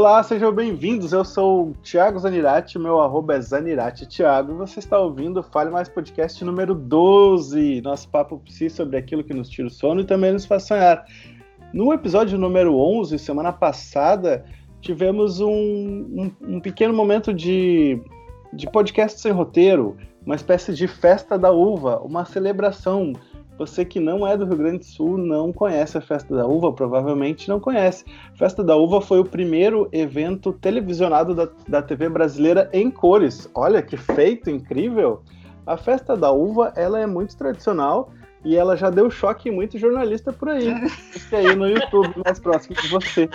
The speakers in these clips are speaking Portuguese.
Olá, sejam bem-vindos. Eu sou o Thiago Zanirati, meu arroba é Zanirati Thiago. Você está ouvindo o Fale Mais Podcast número 12, nosso papo psi sobre aquilo que nos tira o sono e também nos faz sonhar. No episódio número 11, semana passada, tivemos um, um, um pequeno momento de, de podcast sem roteiro, uma espécie de festa da uva, uma celebração você que não é do Rio Grande do Sul não conhece a Festa da Uva, provavelmente não conhece. Festa da Uva foi o primeiro evento televisionado da, da TV brasileira em cores. Olha que feito incrível! A Festa da Uva ela é muito tradicional e ela já deu choque em muito jornalista por aí. Fique aí no YouTube mais próximo de você.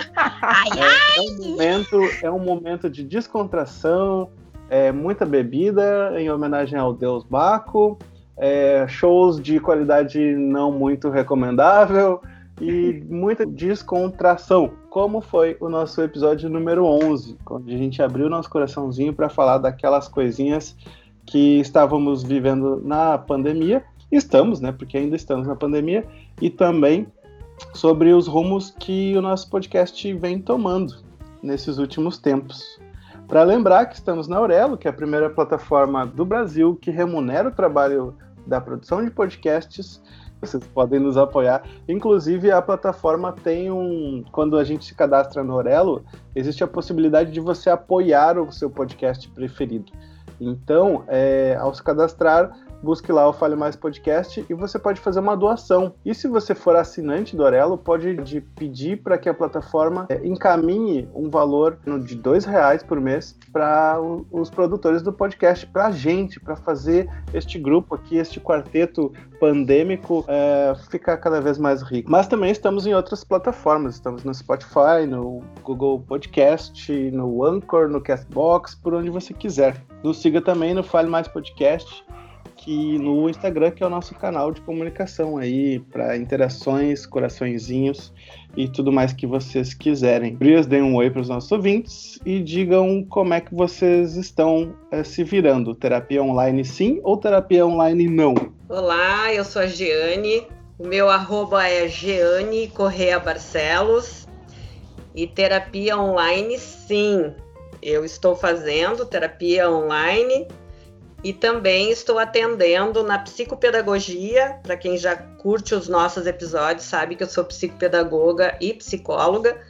É, é, um momento, é um momento de descontração, é, muita bebida em homenagem ao deus Baco é, shows de qualidade não muito recomendável e muita descontração, como foi o nosso episódio número 11, onde a gente abriu nosso coraçãozinho para falar daquelas coisinhas que estávamos vivendo na pandemia. Estamos, né? Porque ainda estamos na pandemia e também sobre os rumos que o nosso podcast vem tomando nesses últimos tempos. Para lembrar que estamos na Aurelo, que é a primeira plataforma do Brasil que remunera o trabalho da produção de podcasts. Vocês podem nos apoiar. Inclusive, a plataforma tem um. Quando a gente se cadastra no Orelo, existe a possibilidade de você apoiar o seu podcast preferido. Então, é, ao se cadastrar, busque lá o Fale Mais Podcast e você pode fazer uma doação. E se você for assinante do Orelo, pode pedir para que a plataforma é, encaminhe um valor de dois reais por mês para os produtores do podcast, para a gente, para fazer este grupo aqui, este quarteto pandêmico é, ficar cada vez mais rico. Mas também estamos em outras plataformas, estamos no Spotify, no Google Podcast, no Anchor, no Castbox, por onde você quiser. Nos siga também no Fale Mais Podcast que no Instagram, que é o nosso canal de comunicação aí, para interações, coraçõezinhos e tudo mais que vocês quiserem. Brias, deem um oi para os nossos ouvintes e digam como é que vocês estão é, se virando. Terapia online sim ou terapia online não? Olá, eu sou a Giane, o meu arroba é Giane Correia Barcelos e terapia online sim. Eu estou fazendo terapia online e também estou atendendo na psicopedagogia. Para quem já curte os nossos episódios, sabe que eu sou psicopedagoga e psicóloga,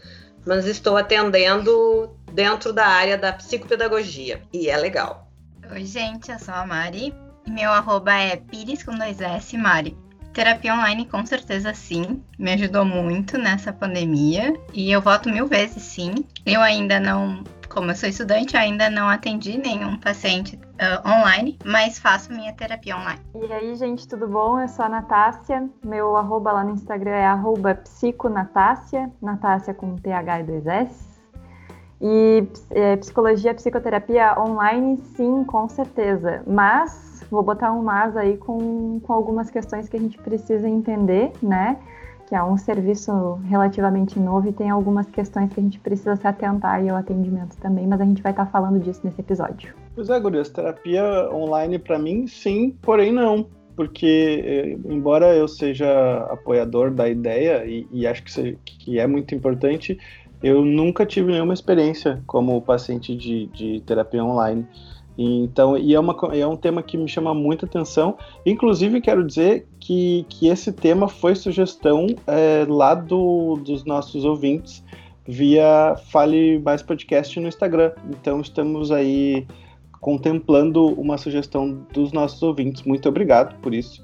mas estou atendendo dentro da área da psicopedagogia e é legal. Oi, gente, eu sou a Mari e meu arroba é Pires com dois S, Mari. Terapia online, com certeza sim, me ajudou muito nessa pandemia e eu voto mil vezes sim. Eu ainda não como eu sou estudante, ainda não atendi nenhum paciente uh, online, mas faço minha terapia online. E aí, gente, tudo bom? Eu sou a Natácia. Meu arroba lá no Instagram é arroba psiconatácia, Natácia com TH e dois S. E é, psicologia, psicoterapia online, sim, com certeza. Mas, vou botar um mas aí com, com algumas questões que a gente precisa entender, né? Que é um serviço relativamente novo e tem algumas questões que a gente precisa se atentar e o atendimento também, mas a gente vai estar falando disso nesse episódio. Pois é, Gurias, terapia online para mim, sim, porém não. Porque, eh, embora eu seja apoiador da ideia e, e acho que, que é muito importante, eu nunca tive nenhuma experiência como paciente de, de terapia online. Então, e é, uma, é um tema que me chama muita atenção. Inclusive, quero dizer que, que esse tema foi sugestão é, lá do, dos nossos ouvintes via Fale Mais Podcast no Instagram. Então, estamos aí contemplando uma sugestão dos nossos ouvintes. Muito obrigado por isso.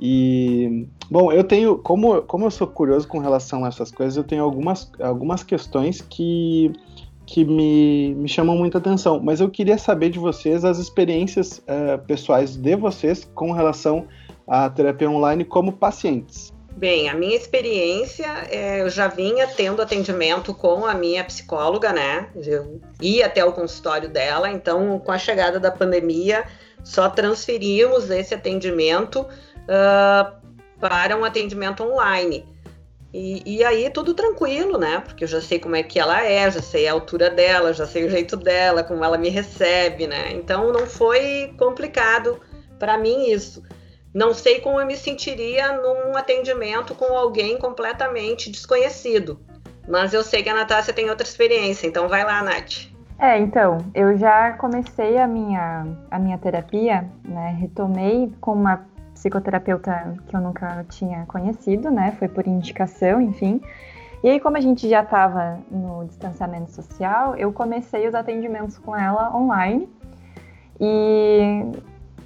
E, bom, eu tenho, como, como eu sou curioso com relação a essas coisas, eu tenho algumas, algumas questões que que me, me chamam muita atenção, mas eu queria saber de vocês as experiências uh, pessoais de vocês com relação à terapia online como pacientes. Bem, a minha experiência, é, eu já vinha tendo atendimento com a minha psicóloga, né? Eu ia até o consultório dela, então, com a chegada da pandemia, só transferimos esse atendimento uh, para um atendimento online. E, e, aí tudo tranquilo, né? Porque eu já sei como é que ela é, já sei a altura dela, já sei o jeito dela, como ela me recebe, né? Então não foi complicado para mim isso. Não sei como eu me sentiria num atendimento com alguém completamente desconhecido. Mas eu sei que a Natácia tem outra experiência, então vai lá, Nath. É, então, eu já comecei a minha, a minha terapia, né? Retomei com uma psicoterapeuta que eu nunca tinha conhecido, né? Foi por indicação, enfim. E aí, como a gente já estava no distanciamento social, eu comecei os atendimentos com ela online. E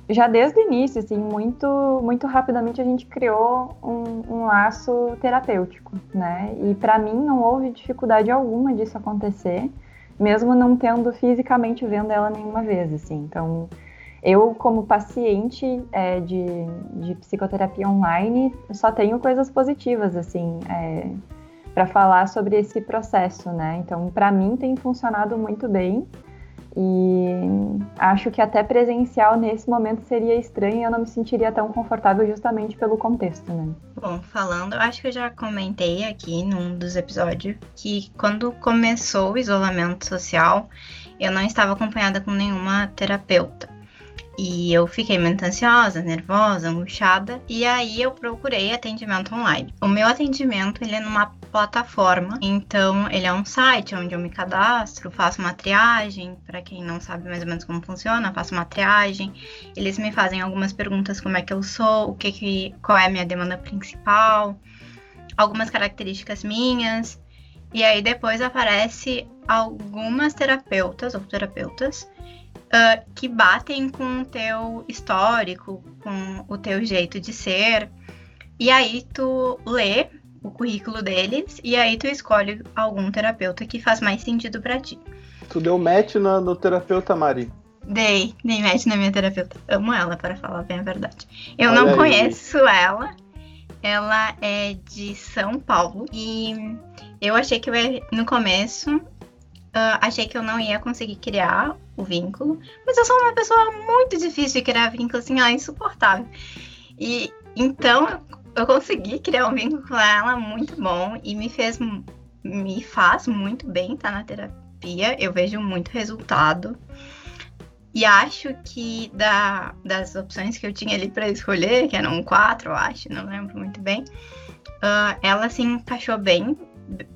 já desde o início, assim, muito, muito rapidamente a gente criou um, um laço terapêutico, né? E para mim não houve dificuldade alguma disso acontecer, mesmo não tendo fisicamente vendo ela nenhuma vez, assim. Então, eu como paciente é, de, de psicoterapia online só tenho coisas positivas, assim. É, para falar sobre esse processo, né? Então, para mim tem funcionado muito bem e acho que até presencial nesse momento seria estranho eu não me sentiria tão confortável justamente pelo contexto, né? Bom, falando, eu acho que eu já comentei aqui num dos episódios que quando começou o isolamento social, eu não estava acompanhada com nenhuma terapeuta. E eu fiquei muito ansiosa, nervosa, angustiada. E aí eu procurei atendimento online. O meu atendimento ele é numa plataforma, então ele é um site onde eu me cadastro, faço uma triagem. Para quem não sabe mais ou menos como funciona, faço uma triagem. Eles me fazem algumas perguntas como é que eu sou, o que, que qual é a minha demanda principal, algumas características minhas. E aí depois aparece algumas terapeutas ou terapeutas uh, que batem com o teu histórico, com o teu jeito de ser. E aí tu lê o currículo deles e aí tu escolhe algum terapeuta que faz mais sentido para ti. Tu deu match no, no terapeuta, Mari? Dei, dei match na minha terapeuta. Amo ela, para falar bem a verdade. Eu Olha não aí. conheço ela. Ela é de São Paulo e eu achei que eu ia, no começo Uh, achei que eu não ia conseguir criar o vínculo, mas eu sou uma pessoa muito difícil de criar vínculo, assim, ó, insuportável. E então eu consegui criar um vínculo com ela muito bom e me fez, me faz muito bem estar tá na terapia. Eu vejo muito resultado. E acho que da, das opções que eu tinha ali para escolher, que eram quatro, eu acho, não lembro muito bem, uh, ela se encaixou bem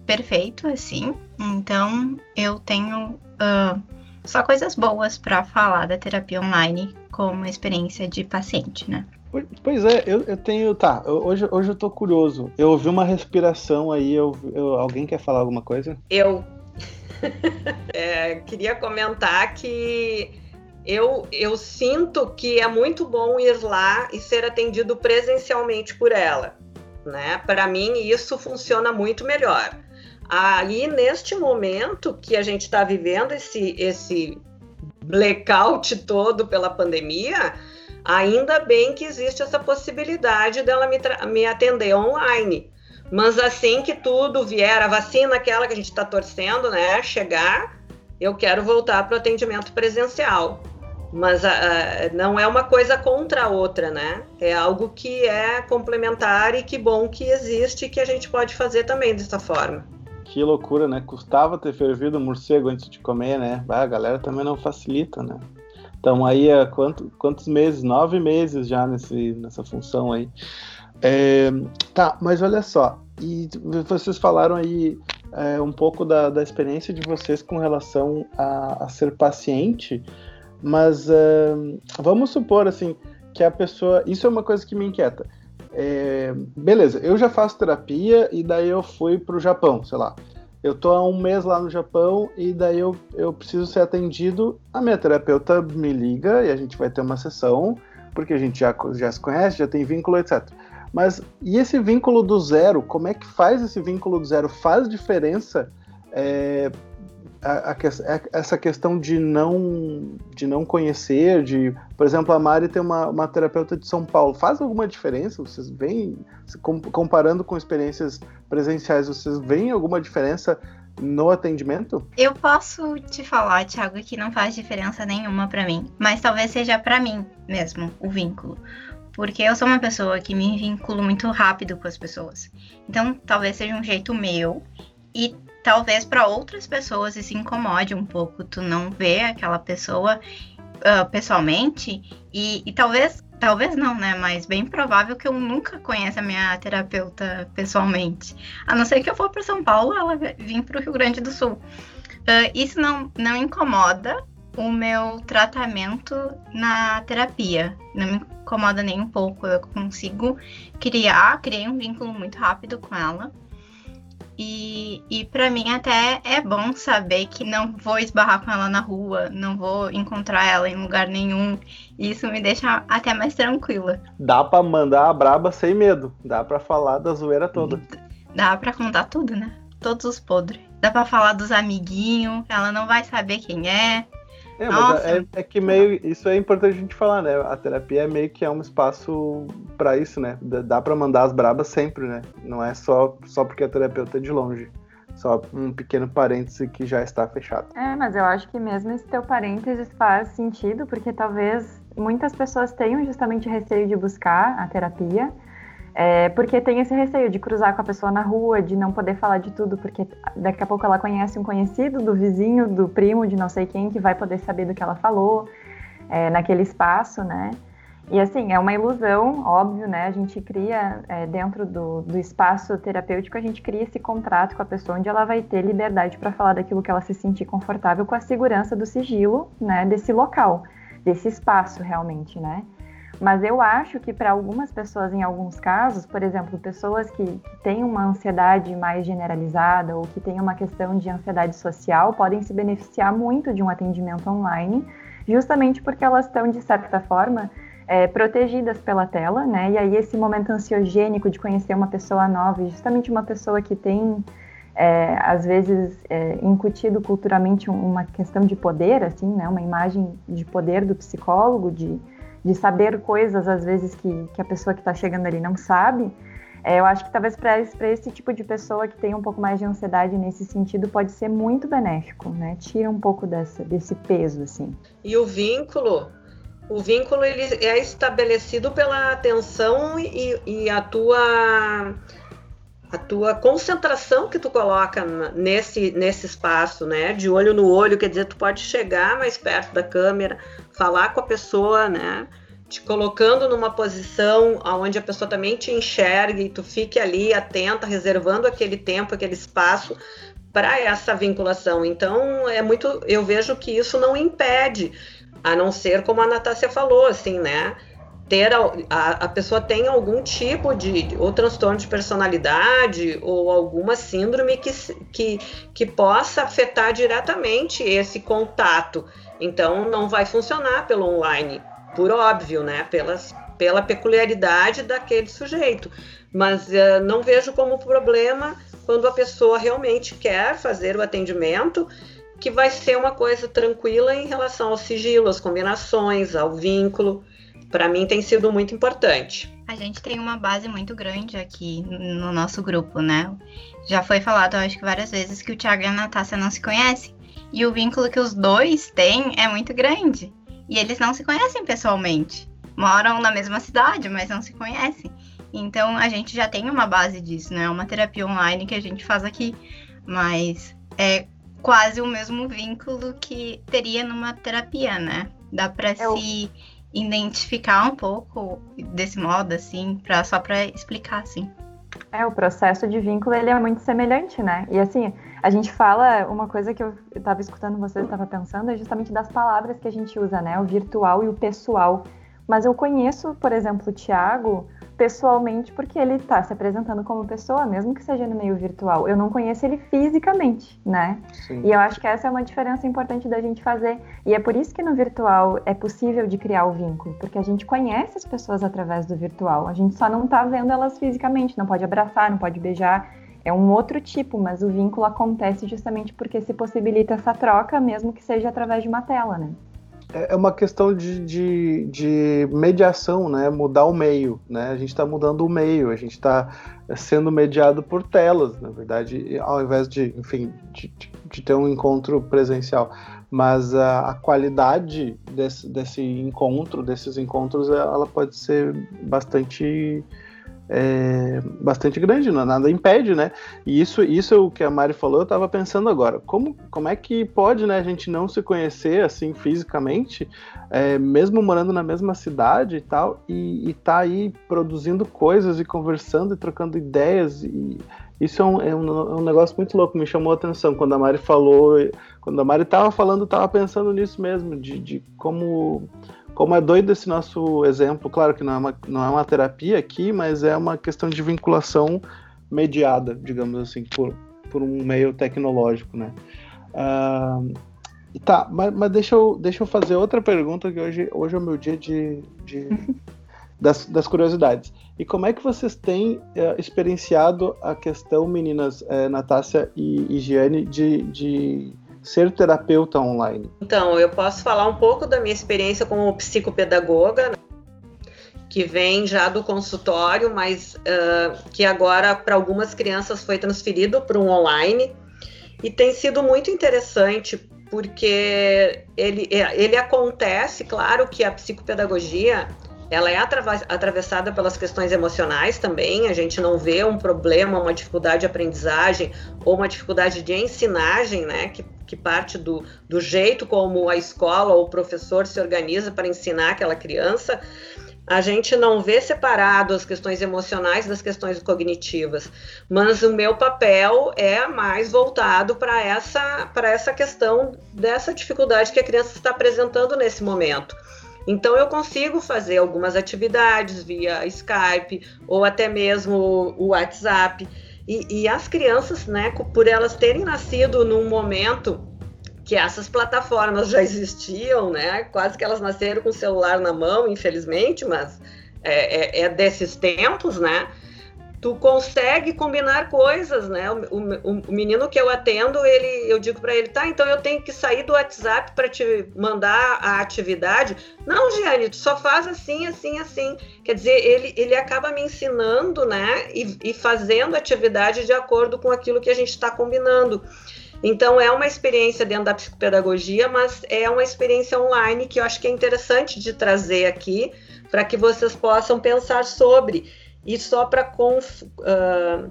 perfeito, assim. Então, eu tenho uh, só coisas boas para falar da terapia online como experiência de paciente, né? Pois é, eu, eu tenho. Tá, hoje, hoje eu tô curioso. Eu ouvi uma respiração aí. Eu, eu alguém quer falar alguma coisa? Eu. é, queria comentar que eu, eu sinto que é muito bom ir lá e ser atendido presencialmente por ela né? Para mim, isso funciona muito melhor. Aí, neste momento que a gente está vivendo esse, esse blackout todo pela pandemia, ainda bem que existe essa possibilidade dela me, me atender online. Mas assim que tudo vier, a vacina, aquela que a gente está torcendo, né, chegar, eu quero voltar para o atendimento presencial. Mas a, a, não é uma coisa contra a outra, né? É algo que é complementar e que bom que existe e que a gente pode fazer também dessa forma. Que loucura, né? Custava ter fervido o morcego antes de comer, né? Ah, a galera também não facilita, né? Então aí há quanto, quantos meses? Nove meses já nesse, nessa função aí. É, tá, mas olha só, e vocês falaram aí é, um pouco da, da experiência de vocês com relação a, a ser paciente. Mas uh, vamos supor assim que a pessoa. Isso é uma coisa que me inquieta. É, beleza, eu já faço terapia e daí eu fui para o Japão, sei lá. Eu tô há um mês lá no Japão e daí eu, eu preciso ser atendido. A minha terapeuta me liga e a gente vai ter uma sessão, porque a gente já, já se conhece, já tem vínculo, etc. Mas e esse vínculo do zero? Como é que faz esse vínculo do zero? Faz diferença é, a, a, essa questão de não de não conhecer, de, por exemplo, a Mari tem uma, uma terapeuta de São Paulo. Faz alguma diferença? Vocês veem, comparando com experiências presenciais, vocês veem alguma diferença no atendimento? Eu posso te falar, Thiago, que não faz diferença nenhuma para mim, mas talvez seja para mim mesmo o vínculo. Porque eu sou uma pessoa que me vinculo muito rápido com as pessoas. Então, talvez seja um jeito meu. E talvez para outras pessoas isso incomode um pouco, tu não vê aquela pessoa uh, pessoalmente e, e, talvez talvez não, né? Mas bem provável que eu nunca conheça a minha terapeuta pessoalmente. A não ser que eu for para São Paulo, ela vir para o Rio Grande do Sul. Uh, isso não, não incomoda o meu tratamento na terapia. Não me incomoda nem um pouco. Eu consigo criar, criei um vínculo muito rápido com ela. E, e para mim até é bom saber que não vou esbarrar com ela na rua, não vou encontrar ela em lugar nenhum. Isso me deixa até mais tranquila. Dá para mandar a braba sem medo, dá para falar da zoeira toda. Dá para contar tudo, né? Todos os podres. Dá para falar dos amiguinhos, ela não vai saber quem é. É, mas é, é, que meio. Isso é importante a gente falar, né? A terapia é meio que é um espaço para isso, né? Dá para mandar as brabas sempre, né? Não é só, só porque a terapeuta é de longe. Só um pequeno parêntese que já está fechado. É, mas eu acho que mesmo esse teu parênteses faz sentido, porque talvez muitas pessoas tenham justamente receio de buscar a terapia é, porque tem esse receio de cruzar com a pessoa na rua, de não poder falar de tudo, porque daqui a pouco ela conhece um conhecido do vizinho, do primo, de não sei quem, que vai poder saber do que ela falou é, naquele espaço, né? E assim, é uma ilusão, óbvio, né? A gente cria, é, dentro do, do espaço terapêutico, a gente cria esse contrato com a pessoa onde ela vai ter liberdade para falar daquilo que ela se sentir confortável com a segurança do sigilo, né? Desse local, desse espaço realmente, né? Mas eu acho que para algumas pessoas, em alguns casos, por exemplo, pessoas que, que têm uma ansiedade mais generalizada ou que têm uma questão de ansiedade social, podem se beneficiar muito de um atendimento online, justamente porque elas estão, de certa forma, é, protegidas pela tela, né? E aí esse momento ansiogênico de conhecer uma pessoa nova, justamente uma pessoa que tem é, às vezes é, incutido culturalmente uma questão de poder, assim, né? Uma imagem de poder do psicólogo, de de saber coisas, às vezes, que, que a pessoa que está chegando ali não sabe, é, eu acho que talvez para esse, esse tipo de pessoa que tem um pouco mais de ansiedade nesse sentido pode ser muito benéfico, né? Tira um pouco dessa, desse peso, assim. E o vínculo, o vínculo ele é estabelecido pela atenção e, e a tua a tua concentração que tu coloca nesse, nesse espaço, né? De olho no olho, quer dizer, tu pode chegar mais perto da câmera, falar com a pessoa, né? Te colocando numa posição onde a pessoa também te enxergue e tu fique ali atenta, reservando aquele tempo, aquele espaço para essa vinculação. Então, é muito. Eu vejo que isso não impede, a não ser como a Natácia falou, assim, né? Ter a, a, pessoa tem algum tipo de ou transtorno de personalidade ou alguma síndrome que, que, que possa afetar diretamente esse contato. Então não vai funcionar pelo online, por óbvio, né? Pelas, pela peculiaridade daquele sujeito. Mas uh, não vejo como problema quando a pessoa realmente quer fazer o atendimento, que vai ser uma coisa tranquila em relação ao sigilo, às combinações, ao vínculo para mim tem sido muito importante. A gente tem uma base muito grande aqui no nosso grupo, né? Já foi falado, acho que várias vezes, que o Thiago e a Natácia não se conhecem. E o vínculo que os dois têm é muito grande. E eles não se conhecem pessoalmente. Moram na mesma cidade, mas não se conhecem. Então a gente já tem uma base disso, né? Uma terapia online que a gente faz aqui. Mas é quase o mesmo vínculo que teria numa terapia, né? Dá para é se identificar um pouco desse modo, assim, pra, só para explicar, assim. É, o processo de vínculo, ele é muito semelhante, né? E assim, a gente fala, uma coisa que eu estava escutando vocês, estava pensando, é justamente das palavras que a gente usa, né? O virtual e o pessoal. Mas eu conheço, por exemplo, o Thiago pessoalmente porque ele está se apresentando como pessoa, mesmo que seja no meio virtual. Eu não conheço ele fisicamente, né? Sim. E eu acho que essa é uma diferença importante da gente fazer. E é por isso que no virtual é possível de criar o vínculo, porque a gente conhece as pessoas através do virtual. A gente só não está vendo elas fisicamente, não pode abraçar, não pode beijar. É um outro tipo, mas o vínculo acontece justamente porque se possibilita essa troca, mesmo que seja através de uma tela, né? É, é uma questão de, de, de, mediação, né? Mudar o meio, né? A gente está mudando o meio, a gente está sendo mediado por telas, na verdade, ao invés de, enfim, de, de ter um encontro presencial. Mas a, a qualidade desse, desse, encontro, desses encontros, ela pode ser bastante é bastante grande, nada impede, né? E isso, isso é o que a Mari falou, eu estava pensando agora, como, como é que pode, né, a gente não se conhecer assim fisicamente, é, mesmo morando na mesma cidade e tal, e, e tá aí produzindo coisas e conversando e trocando ideias e isso é um, é, um, é um, negócio muito louco, me chamou a atenção quando a Mari falou, quando a Mari estava falando, estava pensando nisso mesmo, de, de como como é doido esse nosso exemplo, claro que não é, uma, não é uma terapia aqui, mas é uma questão de vinculação mediada, digamos assim, por, por um meio tecnológico, né? Uh, tá, mas, mas, deixa, eu, deixa eu fazer outra pergunta, que hoje, hoje é o meu dia de, de das, das, curiosidades. E como é que vocês têm uh, experienciado a questão, meninas, uh, Natácia e, e Giane, de, de ser terapeuta online? Então, eu posso falar um pouco da minha experiência como psicopedagoga, né? que vem já do consultório, mas uh, que agora para algumas crianças foi transferido para um online e tem sido muito interessante porque ele, ele acontece, claro que a psicopedagogia ela é atravessada pelas questões emocionais também. A gente não vê um problema, uma dificuldade de aprendizagem ou uma dificuldade de ensinagem, né? Que, que parte do, do jeito como a escola ou o professor se organiza para ensinar aquela criança. A gente não vê separado as questões emocionais das questões cognitivas, mas o meu papel é mais voltado para essa, essa questão dessa dificuldade que a criança está apresentando nesse momento. Então eu consigo fazer algumas atividades via Skype ou até mesmo o WhatsApp. E, e as crianças, né, por elas terem nascido num momento que essas plataformas já existiam, né? Quase que elas nasceram com o celular na mão, infelizmente, mas é, é, é desses tempos, né? Tu consegue combinar coisas, né? O, o, o, menino que eu atendo, ele, eu digo para ele, tá, então eu tenho que sair do WhatsApp para te mandar a atividade. Não, Giane, tu só faz assim, assim, assim. Quer dizer, ele, ele acaba me ensinando, né? E, e fazendo atividade de acordo com aquilo que a gente está combinando. Então é uma experiência dentro da psicopedagogia, mas é uma experiência online que eu acho que é interessante de trazer aqui para que vocês possam pensar sobre. E só para uh,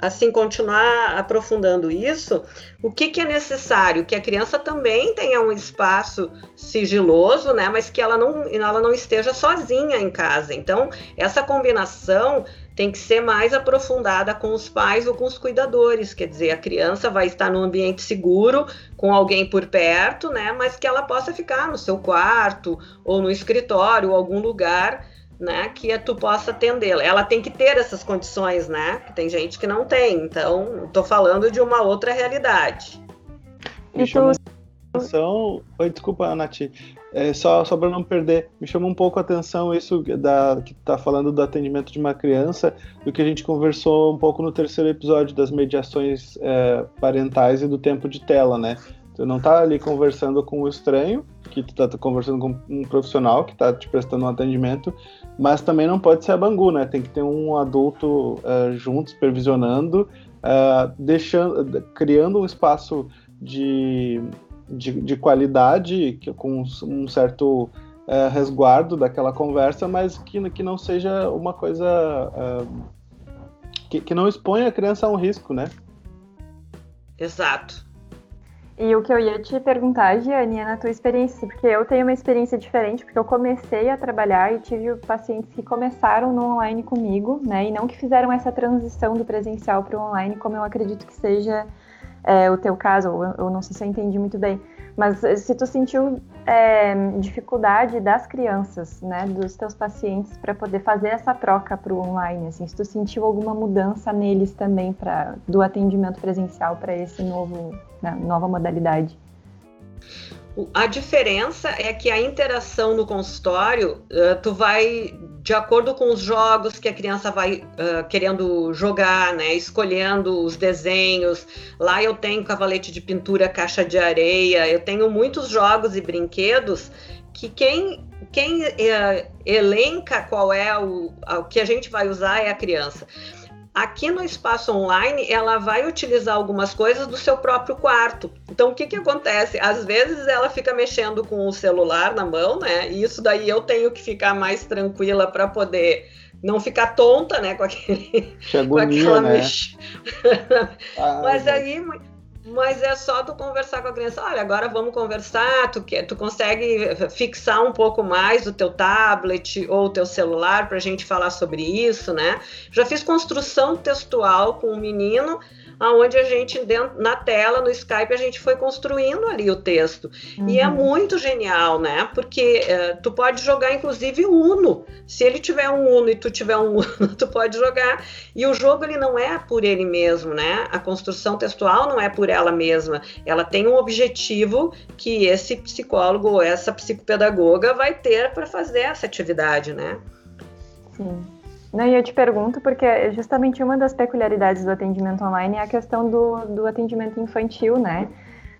assim continuar aprofundando isso, o que, que, é necessário? Que a criança também tenha um espaço sigiloso, né? Mas que ela não, ela não esteja sozinha em casa. Então, essa combinação tem que ser mais aprofundada com os pais ou com os cuidadores. Quer dizer, a criança vai estar num ambiente seguro, com alguém por perto, né? Mas que ela possa ficar no seu quarto ou no escritório, ou algum lugar né, que tu possa atendê-la. Ela tem que ter essas condições, né? Tem gente que não tem. Então, estou falando de uma outra realidade. Me chamou a atenção. Oi, desculpa, Nath. É, só só para não perder, me chamou um pouco a atenção isso da que está falando do atendimento de uma criança, do que a gente conversou um pouco no terceiro episódio das mediações é, parentais e do tempo de tela, né? Tu não tá ali conversando com o estranho, que tu tá conversando com um profissional que tá te prestando um atendimento, mas também não pode ser a Bangu, né? Tem que ter um adulto uh, junto, supervisionando, uh, deixando, criando um espaço de, de, de qualidade, que, com um certo uh, resguardo daquela conversa, mas que, que não seja uma coisa. que, que não exponha a criança a um risco, né? Exato. E o que eu ia te perguntar, Giane, é na tua experiência, porque eu tenho uma experiência diferente, porque eu comecei a trabalhar e tive pacientes que começaram no online comigo, né, e não que fizeram essa transição do presencial para o online, como eu acredito que seja é, o teu caso, ou eu não sei se eu entendi muito bem. Mas se tu sentiu é, dificuldade das crianças, né, dos teus pacientes, para poder fazer essa troca para o online, assim, se tu sentiu alguma mudança neles também para do atendimento presencial para esse novo, né, nova modalidade? A diferença é que a interação no consultório, uh, tu vai de acordo com os jogos que a criança vai uh, querendo jogar, né? Escolhendo os desenhos. Lá eu tenho cavalete de pintura, caixa de areia. Eu tenho muitos jogos e brinquedos que quem quem uh, elenca qual é o, o que a gente vai usar é a criança. Aqui no espaço online, ela vai utilizar algumas coisas do seu próprio quarto. Então, o que, que acontece? Às vezes ela fica mexendo com o celular na mão, né? E isso daí eu tenho que ficar mais tranquila para poder não ficar tonta, né, com aquele agonia, com aquela né? mex... ah, Mas aí mas é só tu conversar com a criança. Olha, agora vamos conversar. Tu, quer, tu consegue fixar um pouco mais o teu tablet ou o teu celular para a gente falar sobre isso, né? Já fiz construção textual com o um menino aonde a gente dentro, na tela no Skype a gente foi construindo ali o texto uhum. e é uhum. muito genial, né? Porque uh, tu pode jogar inclusive Uno. Se ele tiver um Uno e tu tiver um Uno, tu pode jogar. E o jogo ele não é por ele mesmo, né? A construção textual não é por ela mesma. Ela tem um objetivo que esse psicólogo ou essa psicopedagoga vai ter para fazer essa atividade, né? Sim. Não, e eu te pergunto porque justamente uma das peculiaridades do atendimento online é a questão do, do atendimento infantil, né?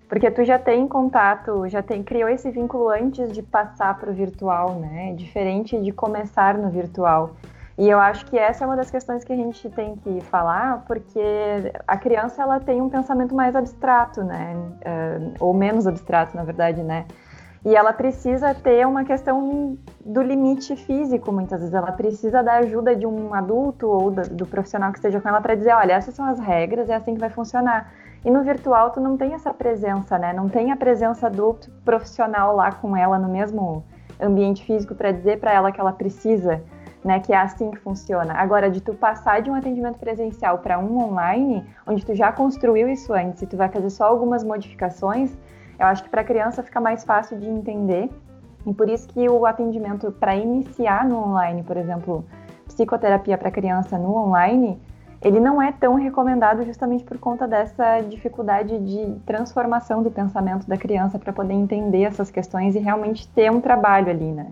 Porque tu já tem contato, já tem, criou esse vínculo antes de passar para o virtual, né? Diferente de começar no virtual. E eu acho que essa é uma das questões que a gente tem que falar, porque a criança ela tem um pensamento mais abstrato, né? Uh, ou menos abstrato, na verdade, né? E ela precisa ter uma questão do limite físico, muitas vezes. Ela precisa da ajuda de um adulto ou do, do profissional que esteja com ela para dizer: olha, essas são as regras, é assim que vai funcionar. E no virtual, tu não tem essa presença, né? Não tem a presença do profissional lá com ela no mesmo ambiente físico para dizer para ela que ela precisa, né? Que é assim que funciona. Agora, de tu passar de um atendimento presencial para um online, onde tu já construiu isso antes e tu vai fazer só algumas modificações eu acho que para a criança fica mais fácil de entender e por isso que o atendimento para iniciar no online, por exemplo, psicoterapia para criança no online, ele não é tão recomendado justamente por conta dessa dificuldade de transformação do pensamento da criança para poder entender essas questões e realmente ter um trabalho ali, né?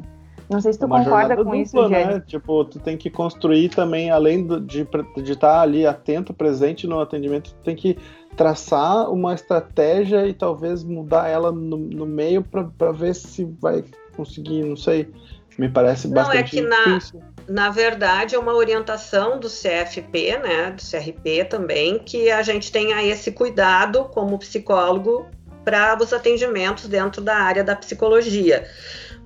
Não sei se tu Uma concorda com dupla, isso, né? Tipo, tu tem que construir também, além de estar tá ali atento, presente no atendimento, tu tem que traçar uma estratégia e talvez mudar ela no, no meio para ver se vai conseguir, não sei. Me parece não, é bastante é que difícil. Na, na verdade, é uma orientação do CFP, né, do CRP também, que a gente tenha esse cuidado como psicólogo para os atendimentos dentro da área da psicologia.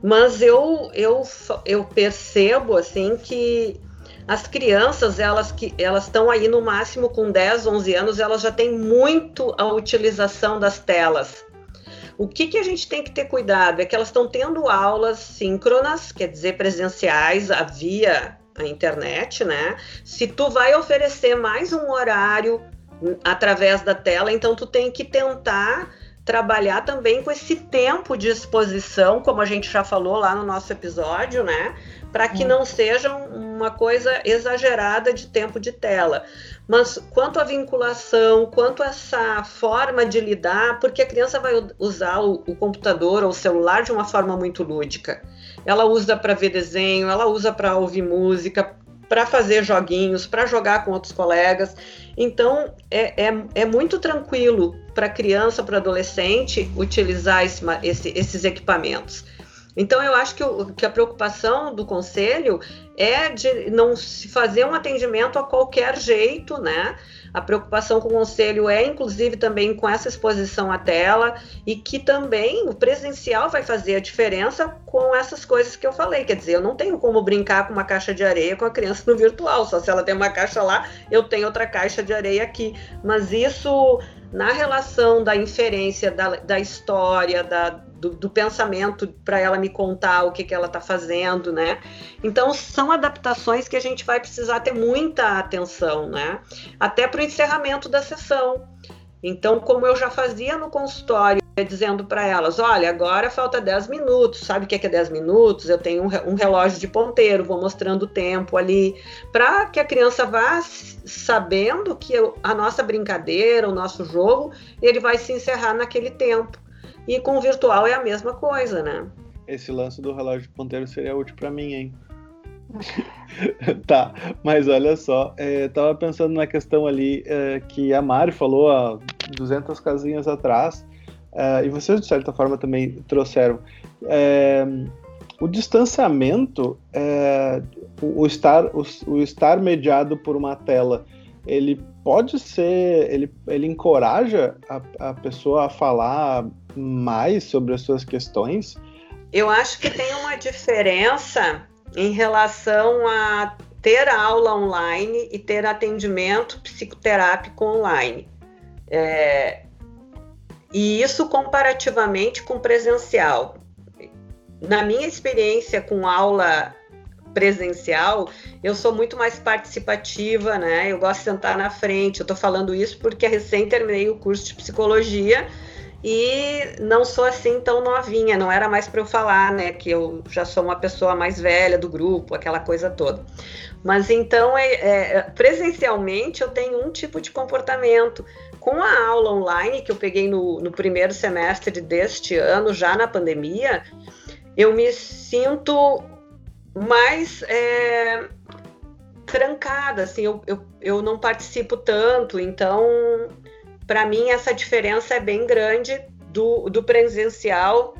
Mas eu, eu, eu percebo assim que as crianças, elas que elas estão aí no máximo com 10, 11 anos, elas já têm muito a utilização das telas. O que, que a gente tem que ter cuidado é que elas estão tendo aulas síncronas, quer dizer, presenciais, via a internet, né? Se tu vai oferecer mais um horário através da tela, então tu tem que tentar trabalhar também com esse tempo de exposição, como a gente já falou lá no nosso episódio, né? Para que é. não seja uma coisa exagerada de tempo de tela. Mas quanto à vinculação, quanto a essa forma de lidar, porque a criança vai usar o, o computador ou o celular de uma forma muito lúdica. Ela usa para ver desenho, ela usa para ouvir música, para fazer joguinhos, para jogar com outros colegas. Então, é, é, é muito tranquilo para criança, para adolescente, utilizar esse, esse, esses equipamentos. Então, eu acho que, o, que a preocupação do conselho é de não se fazer um atendimento a qualquer jeito, né? A preocupação com o conselho é, inclusive, também com essa exposição à tela e que também o presencial vai fazer a diferença com essas coisas que eu falei. Quer dizer, eu não tenho como brincar com uma caixa de areia com a criança no virtual, só se ela tem uma caixa lá, eu tenho outra caixa de areia aqui. Mas isso na relação da inferência da, da história, da, do, do pensamento para ela me contar o que, que ela está fazendo, né? Então são adaptações que a gente vai precisar ter muita atenção, né? Até para o encerramento da sessão. Então, como eu já fazia no consultório, dizendo para elas: olha, agora falta 10 minutos, sabe o que é 10 minutos? Eu tenho um relógio de ponteiro, vou mostrando o tempo ali, para que a criança vá sabendo que a nossa brincadeira, o nosso jogo, ele vai se encerrar naquele tempo. E com o virtual é a mesma coisa, né? Esse lance do relógio ponteiro seria útil para mim, hein? tá, mas olha só, é, tava pensando na questão ali é, que a Mari falou há 200 casinhas atrás, é, e vocês de certa forma também trouxeram. É, o distanciamento, é, o, o, estar, o, o, estar mediado por uma tela, ele pode ser, ele, ele encoraja a, a pessoa a falar mais sobre as suas questões? Eu acho que tem uma diferença em relação a ter aula online e ter atendimento psicoterápico online. É, e isso comparativamente com presencial. Na minha experiência com aula presencial, eu sou muito mais participativa, né? Eu gosto de sentar na frente. Eu estou falando isso porque recém terminei o curso de psicologia e não sou assim tão novinha, não era mais para eu falar, né? Que eu já sou uma pessoa mais velha do grupo, aquela coisa toda. Mas então, é, é, presencialmente, eu tenho um tipo de comportamento. Com a aula online que eu peguei no, no primeiro semestre deste ano, já na pandemia, eu me sinto mais é, trancada, assim, eu, eu, eu não participo tanto, então, para mim, essa diferença é bem grande do, do presencial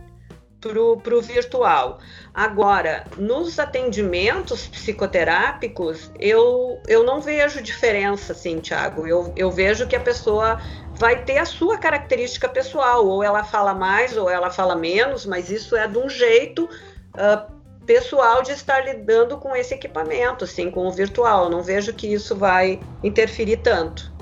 para o virtual. Agora, nos atendimentos psicoterápicos, eu, eu não vejo diferença, assim, Tiago. Eu, eu vejo que a pessoa vai ter a sua característica pessoal, ou ela fala mais ou ela fala menos, mas isso é de um jeito uh, pessoal de estar lidando com esse equipamento, assim, com o virtual. Eu não vejo que isso vai interferir tanto.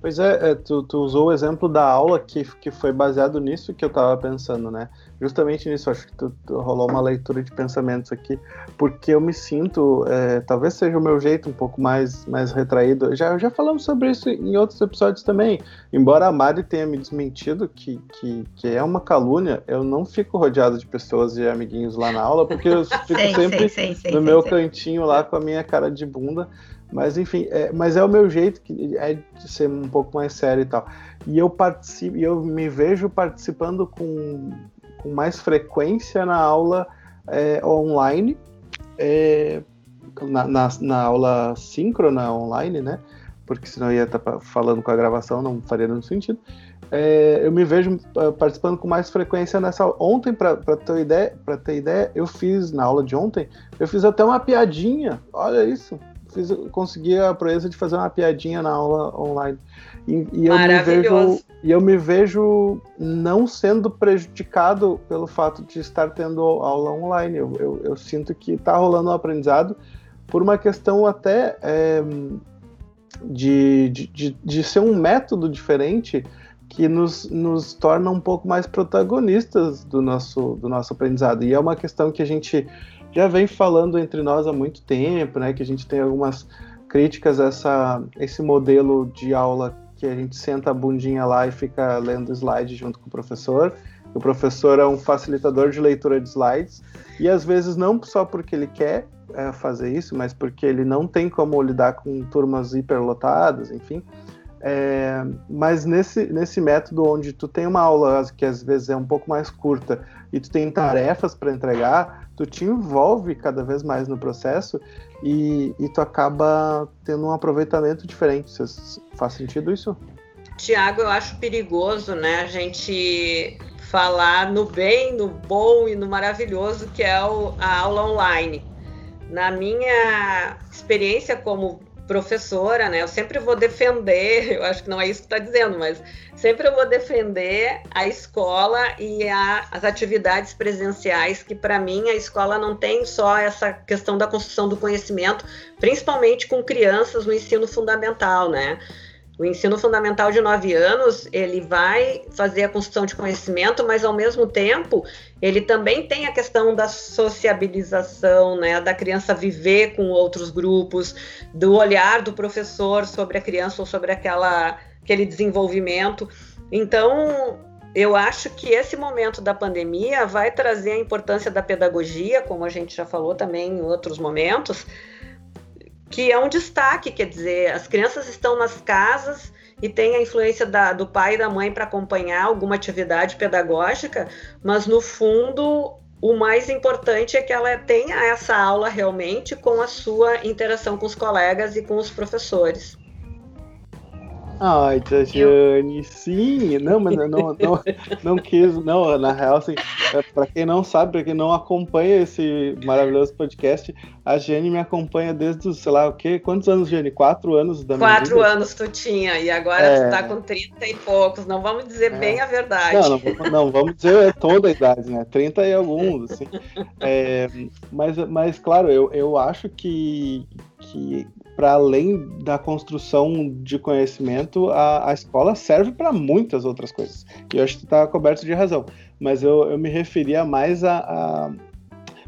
Pois é, é tu, tu, usou o exemplo da aula que, que foi baseado nisso que eu estava pensando, né? Justamente nisso, acho que tu, tu, rolou uma leitura de pensamentos aqui, porque eu me sinto, é, talvez seja o meu jeito um pouco mais, mais retraído. Já, já falamos sobre isso em outros episódios também. Embora a Mari tenha me desmentido que, que, que é uma calúnia, eu não fico rodeado de pessoas e amiguinhos lá na aula, porque eu fico sei, sempre sei, sei, no meu cantinho lá com a minha cara de bunda. Mas enfim, é, mas é o meu jeito que é de ser um pouco mais sério e tal. E eu participo, eu me vejo participando com, com mais frequência na aula é, online, é, na, na, na, aula síncrona online, né? Porque senão eu ia estar falando com a gravação, não faria nenhum sentido. É, eu me vejo é, participando com mais frequência nessa. Ontem, para ter ideia, para ter ideia, eu fiz na aula de ontem, eu fiz até uma piadinha. Olha isso fiz, consegui a proeza de fazer uma piadinha na aula online. E, e eu me vejo e eu me vejo não sendo prejudicado pelo fato de estar tendo aula online. Eu, eu, eu sinto que está rolando um aprendizado por uma questão até é, de, de, de, de ser um método diferente que nos, nos torna um pouco mais protagonistas do nosso, do nosso aprendizado. E é uma questão que a gente já vem falando entre nós há muito tempo, né? Que a gente tem algumas críticas a essa, esse modelo de aula que a gente senta a bundinha lá e fica lendo slide junto com o professor. O professor é um facilitador de leitura de slides e às vezes não só porque ele quer é, fazer isso, mas porque ele não tem como lidar com turmas hiperlotadas, enfim. É, mas nesse, nesse método onde tu tem uma aula que às vezes é um pouco mais curta e tu tem tarefas para entregar, tu te envolve cada vez mais no processo e, e tu acaba tendo um aproveitamento diferente. Faz sentido isso? Tiago, eu acho perigoso, né? A gente falar no bem, no bom e no maravilhoso que é o, a aula online. Na minha experiência como professora, né? Eu sempre vou defender, eu acho que não é isso que está dizendo, mas sempre eu vou defender a escola e a, as atividades presenciais, que para mim a escola não tem só essa questão da construção do conhecimento, principalmente com crianças no ensino fundamental, né? O ensino fundamental de nove anos, ele vai fazer a construção de conhecimento, mas ao mesmo tempo, ele também tem a questão da sociabilização, né, da criança viver com outros grupos, do olhar do professor sobre a criança ou sobre aquela, aquele desenvolvimento. Então, eu acho que esse momento da pandemia vai trazer a importância da pedagogia, como a gente já falou também em outros momentos, que é um destaque, quer dizer, as crianças estão nas casas e tem a influência da, do pai e da mãe para acompanhar alguma atividade pedagógica, mas no fundo o mais importante é que ela tenha essa aula realmente com a sua interação com os colegas e com os professores. Ai, Tia Jane, sim. Não, mas eu não, não, não quis. Não, na real, assim, é, pra quem não sabe, pra quem não acompanha esse maravilhoso podcast, a Jane me acompanha desde, os, sei lá, o quê? Quantos anos, Jane? Quatro anos da minha Quatro vida? anos tu tinha, e agora é... tu tá com trinta e poucos. Não vamos dizer é... bem a verdade. Não, não, não, vamos dizer toda a idade, né? Trinta e alguns, assim. É, mas, mas, claro, eu, eu acho que, que para além da construção de conhecimento, a, a escola serve para muitas outras coisas. E eu acho que está coberto de razão. Mas eu, eu me referia mais a. a...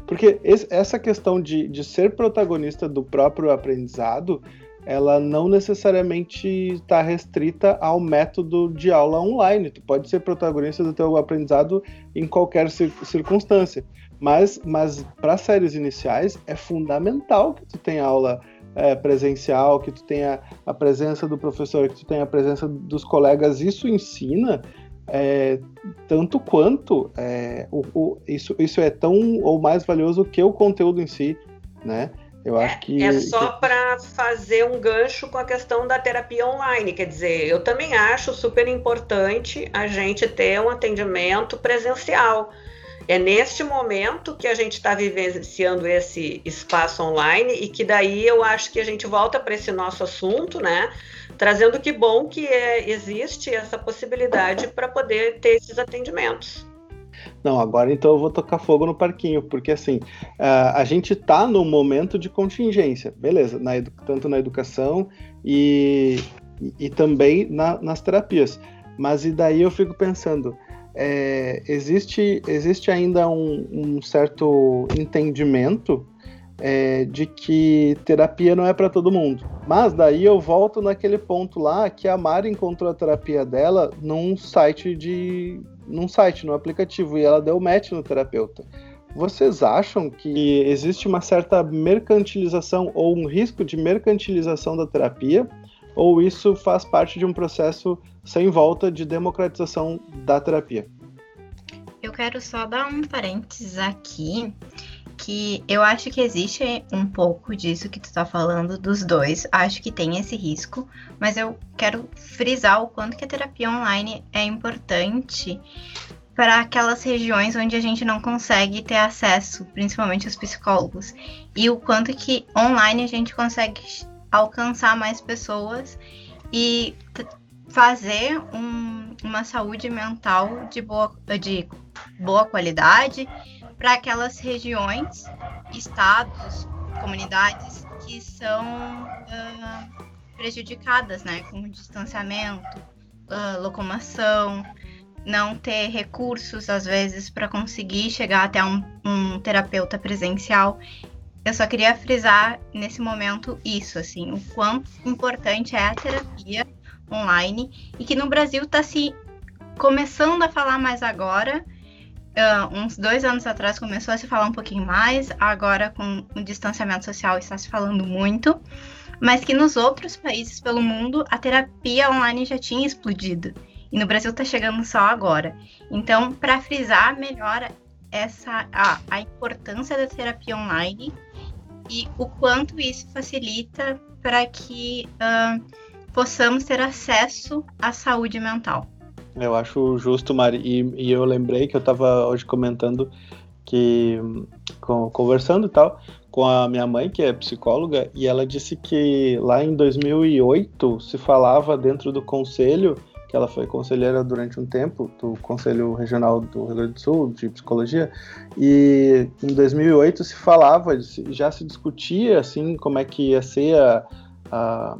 Porque esse, essa questão de, de ser protagonista do próprio aprendizado, ela não necessariamente está restrita ao método de aula online. Tu pode ser protagonista do teu aprendizado em qualquer circunstância. Mas, mas para séries iniciais é fundamental que tu tenha aula é, presencial, que tu tenha a presença do professor, que tu tenha a presença dos colegas, isso ensina é, tanto quanto é, o, o, isso, isso é tão ou mais valioso que o conteúdo em si, né? Eu acho que. É só que... para fazer um gancho com a questão da terapia online. Quer dizer, eu também acho super importante a gente ter um atendimento presencial. É neste momento que a gente está vivenciando esse espaço online e que daí eu acho que a gente volta para esse nosso assunto, né? Trazendo que bom que é, existe essa possibilidade para poder ter esses atendimentos. Não, agora então eu vou tocar fogo no parquinho, porque assim, a, gente está num momento de contingência, beleza, na tanto na educação e, e, e também na, nas terapias. Mas e daí eu fico pensando, é, existe, existe ainda um, um certo entendimento é, de que terapia não é para todo mundo. Mas daí eu volto naquele ponto lá que a Mari encontrou a terapia dela num site de. num site, no aplicativo, e ela deu match no terapeuta. Vocês acham que existe uma certa mercantilização ou um risco de mercantilização da terapia? Ou isso faz parte de um processo sem volta de democratização da terapia. Eu quero só dar um parênteses aqui, que eu acho que existe um pouco disso que tu tá falando dos dois. Acho que tem esse risco, mas eu quero frisar o quanto que a terapia online é importante para aquelas regiões onde a gente não consegue ter acesso, principalmente os psicólogos, e o quanto que online a gente consegue alcançar mais pessoas e fazer um, uma saúde mental de boa, de boa qualidade para aquelas regiões, estados, comunidades que são uh, prejudicadas, né, com distanciamento, uh, locomoção, não ter recursos às vezes para conseguir chegar até um, um terapeuta presencial. Eu só queria frisar nesse momento isso, assim, o quão importante é a terapia online e que no Brasil está se começando a falar mais agora. Uh, uns dois anos atrás começou a se falar um pouquinho mais, agora com o distanciamento social está se falando muito, mas que nos outros países pelo mundo a terapia online já tinha explodido e no Brasil está chegando só agora. Então, para frisar melhor essa a, a importância da terapia online e o quanto isso facilita para que uh, possamos ter acesso à saúde mental. Eu acho justo, Mari. E, e eu lembrei que eu estava hoje comentando que, com, conversando e tal, com a minha mãe, que é psicóloga, e ela disse que lá em 2008 se falava dentro do conselho, que ela foi conselheira durante um tempo, do Conselho Regional do Rio Grande do Sul, de Psicologia, e em 2008 se falava, já se discutia, assim, como é que ia ser a, a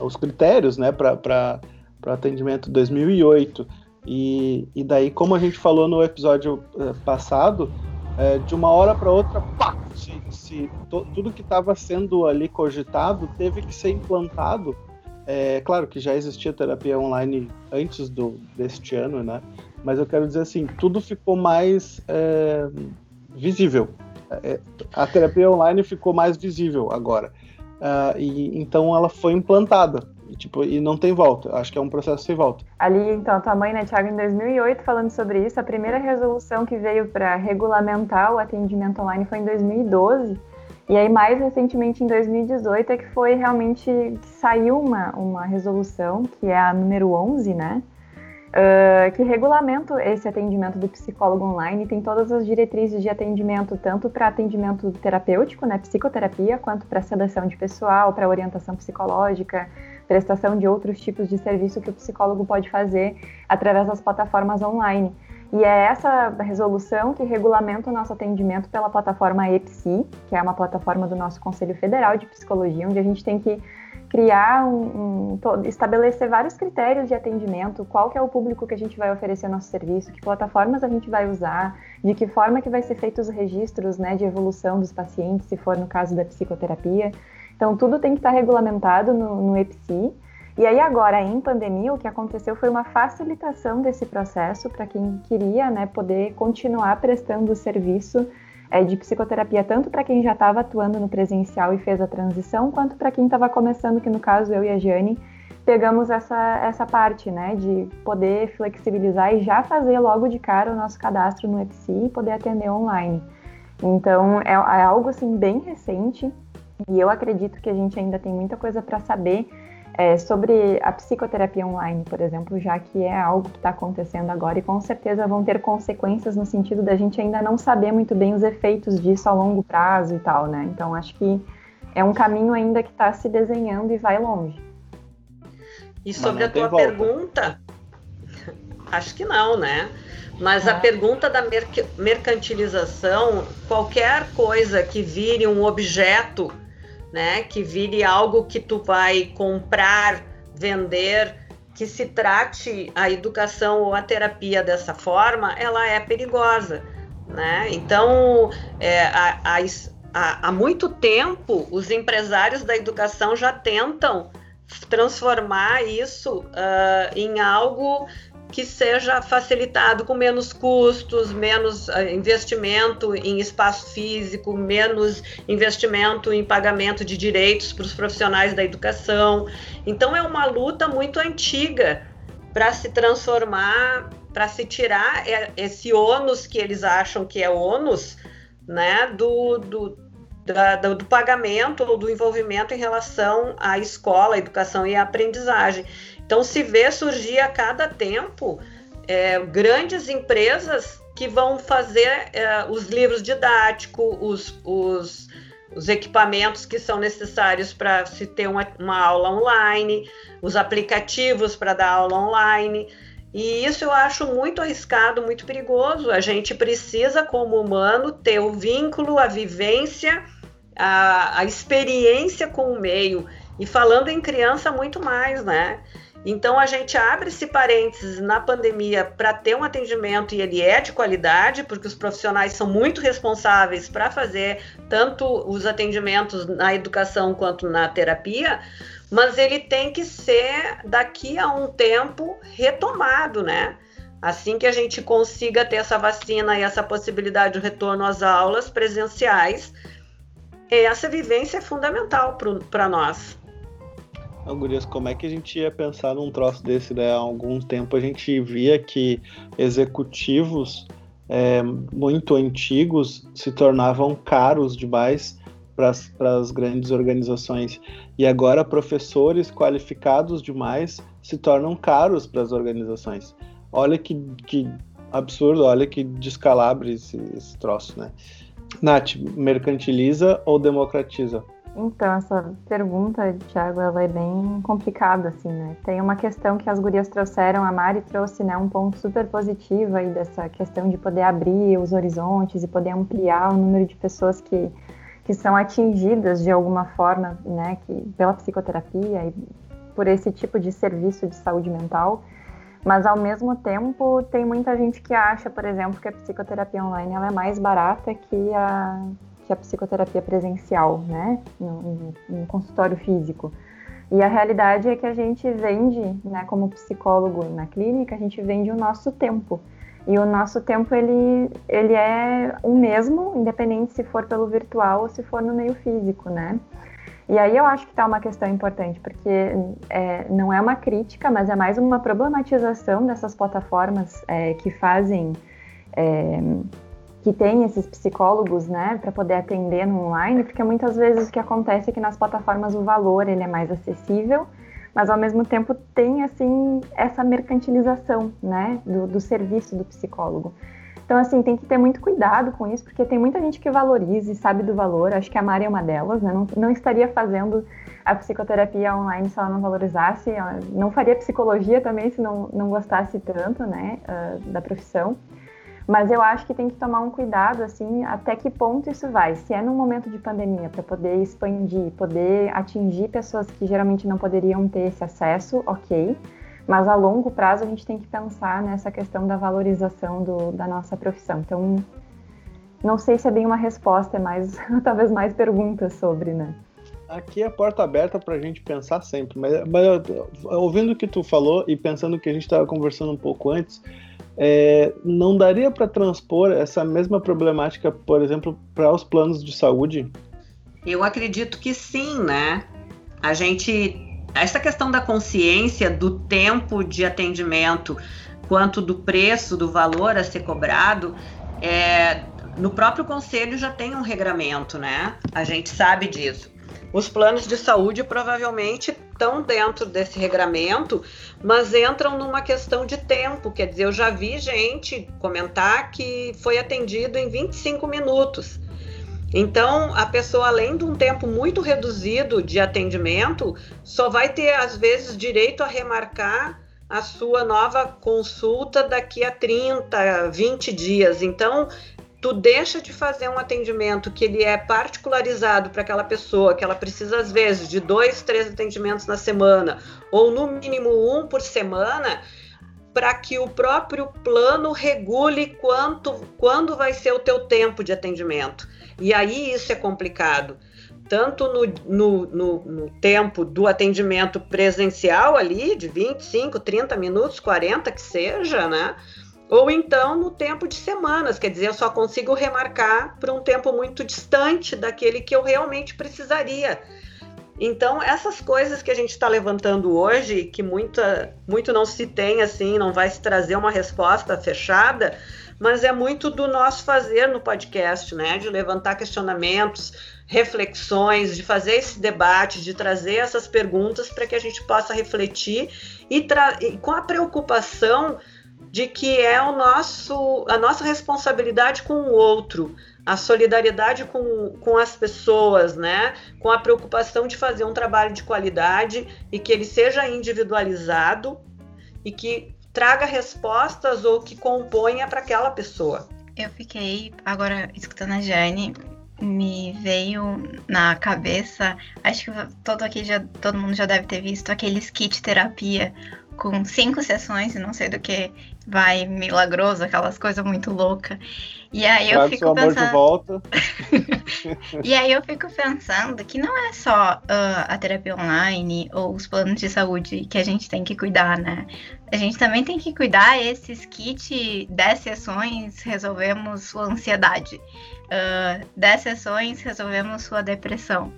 os critérios né, para atendimento 2008. E, e daí, como a gente falou no episódio uh, passado, é, de uma hora para outra, pá, se, se to, tudo que estava sendo ali cogitado teve que ser implantado. É claro que já existia terapia online antes do, deste ano, né? Mas eu quero dizer assim, tudo ficou mais é, visível. A terapia online ficou mais visível agora. Uh, e então ela foi implantada. E, tipo, e não tem volta. Acho que é um processo sem volta. Ali, então, tua mãe, né, Thiago, em 2008, falando sobre isso, a primeira resolução que veio para regulamentar o atendimento online foi em 2012. E aí, mais recentemente, em 2018, é que foi realmente que saiu uma, uma resolução, que é a número 11, né? Uh, que regulamenta esse atendimento do psicólogo online, tem todas as diretrizes de atendimento, tanto para atendimento terapêutico, né, psicoterapia, quanto para seleção de pessoal, para orientação psicológica, prestação de outros tipos de serviço que o psicólogo pode fazer através das plataformas online. E é essa resolução que regulamenta o nosso atendimento pela plataforma EPSI, que é uma plataforma do nosso Conselho Federal de Psicologia, onde a gente tem que criar um, um, estabelecer vários critérios de atendimento, qual que é o público que a gente vai oferecer nosso serviço, que plataformas a gente vai usar, de que forma que vai ser feitos os registros né, de evolução dos pacientes, se for no caso da psicoterapia. Então, tudo tem que estar regulamentado no, no EPSI. E aí agora, em pandemia, o que aconteceu foi uma facilitação desse processo para quem queria né, poder continuar prestando o serviço é, de psicoterapia, tanto para quem já estava atuando no presencial e fez a transição, quanto para quem estava começando, que no caso eu e a Jane pegamos essa, essa parte, né, de poder flexibilizar e já fazer logo de cara o nosso cadastro no EPSI e poder atender online. Então, é, é algo assim bem recente e eu acredito que a gente ainda tem muita coisa para saber é, sobre a psicoterapia online, por exemplo, já que é algo que está acontecendo agora e com certeza vão ter consequências no sentido da gente ainda não saber muito bem os efeitos disso a longo prazo e tal, né? Então acho que é um caminho ainda que está se desenhando e vai longe. E sobre a tua volta. pergunta, acho que não, né? Mas a é. pergunta da mercantilização, qualquer coisa que vire um objeto né? Que vire algo que tu vai comprar, vender, que se trate a educação ou a terapia dessa forma, ela é perigosa, né? Então, é, há, há, há muito tempo, os empresários da educação já tentam transformar isso uh, em algo que seja facilitado com menos custos, menos uh, investimento em espaço físico, menos investimento em pagamento de direitos para os profissionais da educação. Então é uma luta muito antiga para se transformar, para se tirar esse ônus que eles acham que é ônus, né, do, do, da, do, pagamento ou do envolvimento em relação à escola, à educação e à aprendizagem. Então, se vê surgir a cada tempo é, grandes empresas que vão fazer é, os livros didáticos, os, os, os, equipamentos que são necessários para se ter uma, uma aula online, os aplicativos para dar aula online. E isso eu acho muito arriscado, muito perigoso. A gente precisa, como humano, ter o vínculo, a vivência, a, a experiência com o meio. E falando em criança, muito mais, né? Então a gente abre esse parênteses na pandemia para ter um atendimento e ele é de qualidade, porque os profissionais são muito responsáveis para fazer tanto os atendimentos na educação quanto na terapia, mas ele tem que ser daqui a um tempo retomado, né? Assim que a gente consiga ter essa vacina e essa possibilidade de retorno às aulas presenciais, essa vivência é fundamental para nós. Gurias, como é que a gente ia pensar num troço desse, né? Há algum tempo a gente via que executivos é, muito antigos se tornavam caros demais para as grandes organizações. E agora professores qualificados demais se tornam caros para as organizações. Olha que, que absurdo, olha que descalabre esse, esse troço, né? Nath, mercantiliza ou democratiza? Então, essa pergunta, Thiago, ela é bem complicada, assim, né? Tem uma questão que as gurias trouxeram, a Mari trouxe, né, um ponto super positivo aí dessa questão de poder abrir os horizontes e poder ampliar o número de pessoas que, que são atingidas de alguma forma, né, que, pela psicoterapia e por esse tipo de serviço de saúde mental. Mas, ao mesmo tempo, tem muita gente que acha, por exemplo, que a psicoterapia online ela é mais barata que a que a psicoterapia presencial, né, no, consultório físico. E a realidade é que a gente vende, né, como psicólogo na clínica, a gente vende o nosso tempo. E o nosso tempo ele, ele é o mesmo, independente se for pelo virtual ou se for no meio físico, né? E aí eu acho que está uma questão importante, porque é, não é uma crítica, mas é mais uma problematização dessas plataformas é, que fazem é, que tem esses psicólogos, né, para poder atender no online, porque muitas vezes o que acontece é que nas plataformas o valor ele é mais acessível, mas ao mesmo tempo tem assim essa mercantilização, né, do, do serviço do psicólogo. Então, assim, tem que ter muito cuidado com isso, porque tem muita gente que valoriza e sabe do valor. Acho que a Mari é uma delas, né? Não, não estaria fazendo a psicoterapia online se ela não valorizasse. Ela não faria psicologia também se não, não gostasse tanto, né, uh, da profissão. Mas eu acho que tem que tomar um cuidado, assim, até que ponto isso vai. Se é num momento de pandemia, para poder expandir, poder atingir pessoas que geralmente não poderiam ter esse acesso, ok. Mas a longo prazo a gente tem que pensar nessa questão da valorização do, da nossa profissão. Então, não sei se é bem uma resposta, é mais, talvez mais perguntas sobre, né? Aqui é a porta aberta para a gente pensar sempre, mas, mas ouvindo o que tu falou e pensando que a gente estava conversando um pouco antes, é, não daria para transpor essa mesma problemática, por exemplo, para os planos de saúde? Eu acredito que sim, né? A gente. Essa questão da consciência do tempo de atendimento, quanto do preço, do valor a ser cobrado, é, no próprio conselho já tem um regramento, né? A gente sabe disso. Os planos de saúde provavelmente estão dentro desse regramento, mas entram numa questão de tempo. Quer dizer, eu já vi gente comentar que foi atendido em 25 minutos. Então, a pessoa, além de um tempo muito reduzido de atendimento, só vai ter, às vezes, direito a remarcar a sua nova consulta daqui a 30, 20 dias. Então, tu deixa de fazer um atendimento que ele é particularizado para aquela pessoa, que ela precisa às vezes de dois, três atendimentos na semana, ou no mínimo um por semana, para que o próprio plano regule quanto, quando vai ser o teu tempo de atendimento. E aí isso é complicado. Tanto no, no, no, no tempo do atendimento presencial ali, de 25, 30 minutos, 40 que seja, né? Ou então no tempo de semanas, quer dizer, eu só consigo remarcar para um tempo muito distante daquele que eu realmente precisaria. Então, essas coisas que a gente está levantando hoje, que muita, muito não se tem assim, não vai se trazer uma resposta fechada, mas é muito do nosso fazer no podcast, né? De levantar questionamentos, reflexões, de fazer esse debate, de trazer essas perguntas para que a gente possa refletir e, e com a preocupação de que é o nosso, a nossa responsabilidade com o outro, a solidariedade com, com as pessoas, né? Com a preocupação de fazer um trabalho de qualidade e que ele seja individualizado e que traga respostas ou que componha para aquela pessoa. Eu fiquei agora escutando a Jane, me veio na cabeça, acho que todo aqui já todo mundo já deve ter visto aqueles kit terapia com cinco sessões e não sei do que vai milagroso, aquelas coisas muito loucas. E aí eu fico pensando. e aí eu fico pensando que não é só uh, a terapia online ou os planos de saúde que a gente tem que cuidar, né? A gente também tem que cuidar esses kits 10 sessões resolvemos sua ansiedade. Uh, 10 sessões resolvemos sua depressão.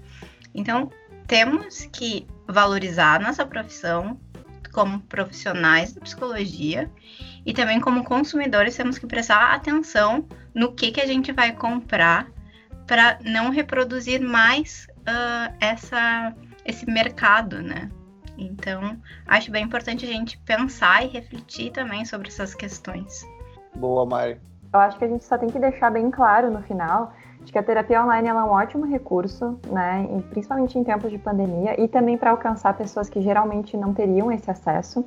Então, temos que valorizar a nossa profissão, como profissionais da psicologia e também como consumidores temos que prestar atenção no que, que a gente vai comprar para não reproduzir mais uh, essa, esse mercado, né? Então, acho bem importante a gente pensar e refletir também sobre essas questões. Boa, Mari. Eu acho que a gente só tem que deixar bem claro no final de que a terapia online é um ótimo recurso, né, principalmente em tempos de pandemia, e também para alcançar pessoas que geralmente não teriam esse acesso,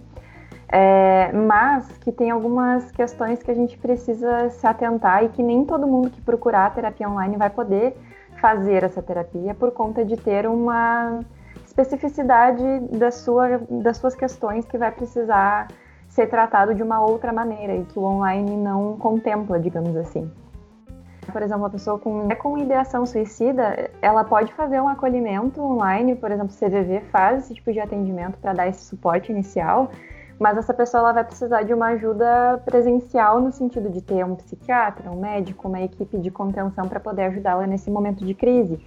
é, mas que tem algumas questões que a gente precisa se atentar e que nem todo mundo que procurar a terapia online vai poder fazer essa terapia por conta de ter uma especificidade da sua, das suas questões que vai precisar ser tratado de uma outra maneira e que o online não contempla, digamos assim. Por exemplo, uma pessoa com, é com ideação suicida, ela pode fazer um acolhimento online, por exemplo, o CVV faz esse tipo de atendimento para dar esse suporte inicial, mas essa pessoa ela vai precisar de uma ajuda presencial no sentido de ter um psiquiatra, um médico, uma equipe de contenção para poder ajudá-la nesse momento de crise.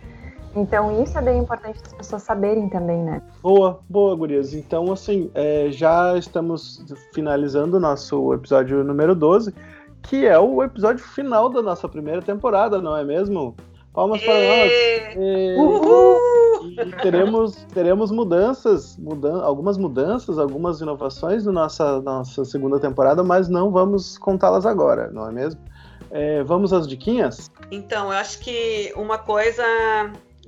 Então isso é bem importante as pessoas saberem também, né? Boa, boa, gurias. Então, assim, é, já estamos finalizando o nosso episódio número 12. Que é o episódio final da nossa primeira temporada, não é mesmo? Palmas para nós. E... E teremos, teremos mudanças, mudan algumas mudanças, algumas inovações na nossa, nossa segunda temporada, mas não vamos contá-las agora, não é mesmo? É, vamos às diquinhas? Então, eu acho que uma coisa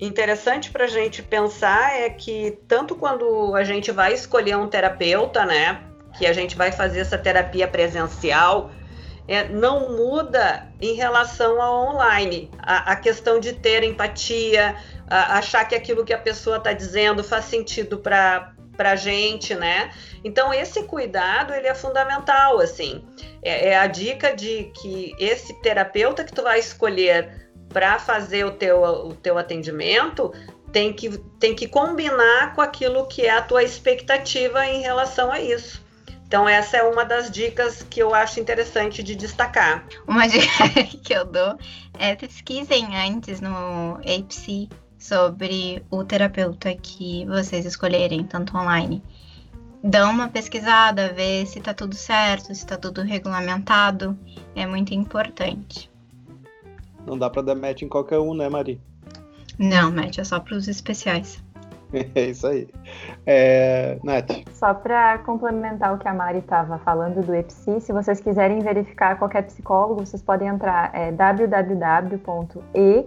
interessante para a gente pensar é que tanto quando a gente vai escolher um terapeuta, né, que a gente vai fazer essa terapia presencial, é, não muda em relação ao online. A, a questão de ter empatia, a, achar que aquilo que a pessoa está dizendo faz sentido para para gente, né? Então esse cuidado ele é fundamental, assim. É, é, a dica de que esse terapeuta que tu vai escolher para fazer o teu, o teu atendimento tem que, tem que combinar com aquilo que é a tua expectativa em relação a isso. Então, essa é uma das dicas que eu acho interessante de destacar. Uma dica que eu dou é pesquisem antes no APC sobre o terapeuta que vocês escolherem, tanto online. Dão uma pesquisada, vê se tá tudo certo, se tá tudo regulamentado. É muito importante. Não dá para dar match em qualquer um, né, Mari? Não, match é só para os especiais. É isso aí. É, Nath. Só para complementar o que a Mari estava falando do EPSI, se vocês quiserem verificar qualquer psicólogo, vocês podem entrar é, www.e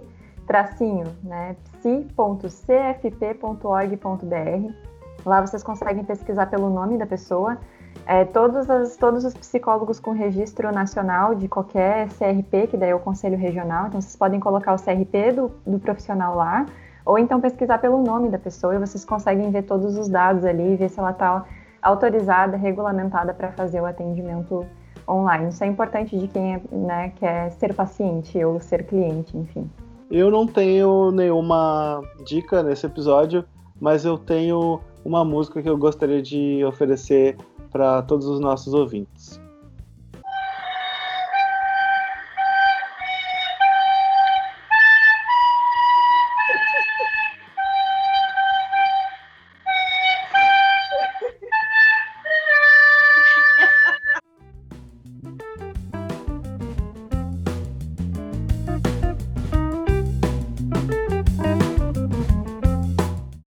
né, psi.cfp.org.br. Lá vocês conseguem pesquisar pelo nome da pessoa. É, todos, as, todos os psicólogos com registro nacional de qualquer CRP, que daí é o Conselho Regional, então vocês podem colocar o CRP do, do profissional lá ou então pesquisar pelo nome da pessoa e vocês conseguem ver todos os dados ali, ver se ela está autorizada, regulamentada para fazer o atendimento online. Isso é importante de quem é, né, quer ser paciente ou ser cliente, enfim. Eu não tenho nenhuma dica nesse episódio, mas eu tenho uma música que eu gostaria de oferecer para todos os nossos ouvintes.